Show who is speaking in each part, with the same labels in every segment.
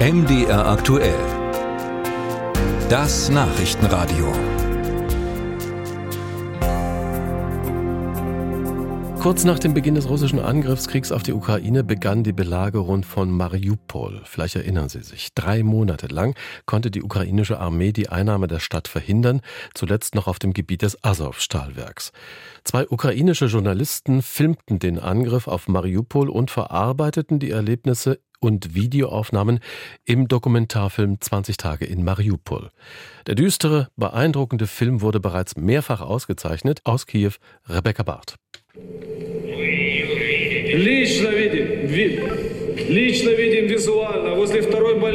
Speaker 1: MDR aktuell. Das Nachrichtenradio.
Speaker 2: Kurz nach dem Beginn des russischen Angriffskriegs auf die Ukraine begann die Belagerung von Mariupol. Vielleicht erinnern Sie sich. Drei Monate lang konnte die ukrainische Armee die Einnahme der Stadt verhindern, zuletzt noch auf dem Gebiet des Azov-Stahlwerks. Zwei ukrainische Journalisten filmten den Angriff auf Mariupol und verarbeiteten die Erlebnisse und Videoaufnahmen im Dokumentarfilm 20 Tage in Mariupol. Der düstere, beeindruckende Film wurde bereits mehrfach ausgezeichnet. Aus Kiew Rebecca Barth.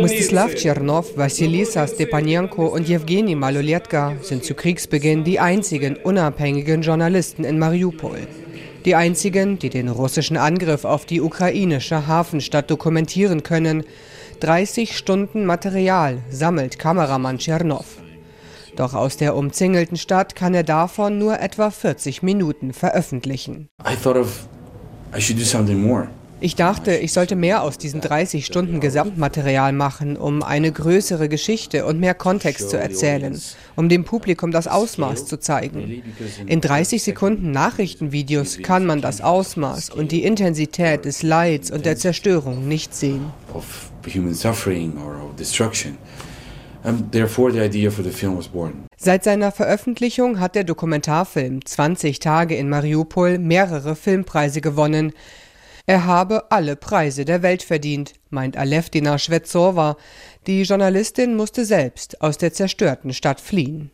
Speaker 3: Mstislav Tschernov, Wassilisa Stepanenko und Jewgeni Maloletka sind zu Kriegsbeginn die einzigen unabhängigen Journalisten in Mariupol. Die einzigen, die den russischen Angriff auf die ukrainische Hafenstadt dokumentieren können. 30 Stunden Material sammelt Kameramann Tschernov. Doch aus der umzingelten Stadt kann er davon nur etwa 40 Minuten veröffentlichen. Ich dachte, ich sollte mehr aus diesen 30 Stunden Gesamtmaterial machen, um eine größere Geschichte und mehr Kontext zu erzählen, um dem Publikum das Ausmaß zu zeigen. In 30 Sekunden Nachrichtenvideos kann man das Ausmaß und die Intensität des Leids und der Zerstörung nicht sehen. Seit seiner Veröffentlichung hat der Dokumentarfilm 20 Tage in Mariupol mehrere Filmpreise gewonnen. Er habe alle Preise der Welt verdient, meint Aleftina Schwetzowa. Die Journalistin musste selbst aus der zerstörten Stadt fliehen.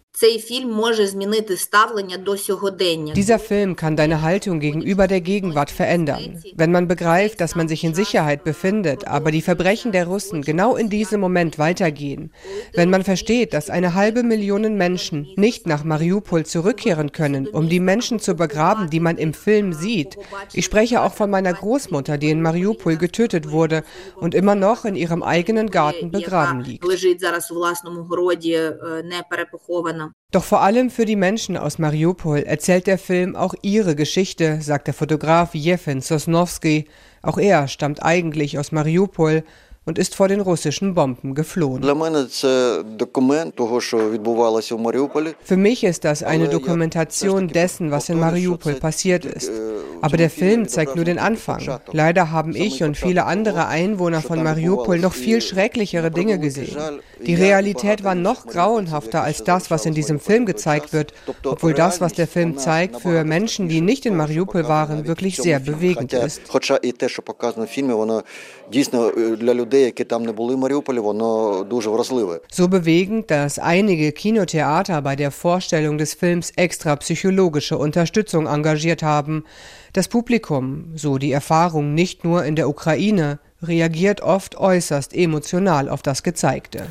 Speaker 3: Dieser Film kann deine Haltung gegenüber der Gegenwart verändern. Wenn man begreift, dass man sich in Sicherheit befindet, aber die Verbrechen der Russen genau in diesem Moment weitergehen. Wenn man versteht, dass eine halbe Million Menschen nicht nach Mariupol zurückkehren können, um die Menschen zu begraben, die man im Film sieht. Ich spreche auch von meiner Großmutter, die in Mariupol getötet wurde und immer noch in ihrem eigenen Garten begraben liegt. Doch vor allem für die Menschen aus Mariupol erzählt der Film auch ihre Geschichte, sagt der Fotograf Jefen Sosnowski. Auch er stammt eigentlich aus Mariupol und ist vor den russischen Bomben geflohen. Für mich ist das eine Dokumentation dessen, was in Mariupol passiert ist. Aber der Film zeigt nur den Anfang. Leider haben ich und viele andere Einwohner von Mariupol noch viel schrecklichere Dinge gesehen. Die Realität war noch grauenhafter als das, was in diesem Film gezeigt wird, obwohl das, was der Film zeigt, für Menschen, die nicht in Mariupol waren, wirklich sehr bewegend ist. So bewegend, dass einige Kinotheater bei der Vorstellung des Films extra psychologische Unterstützung engagiert haben. Das Publikum, so die Erfahrung nicht nur in der Ukraine, reagiert oft äußerst emotional auf das Gezeigte.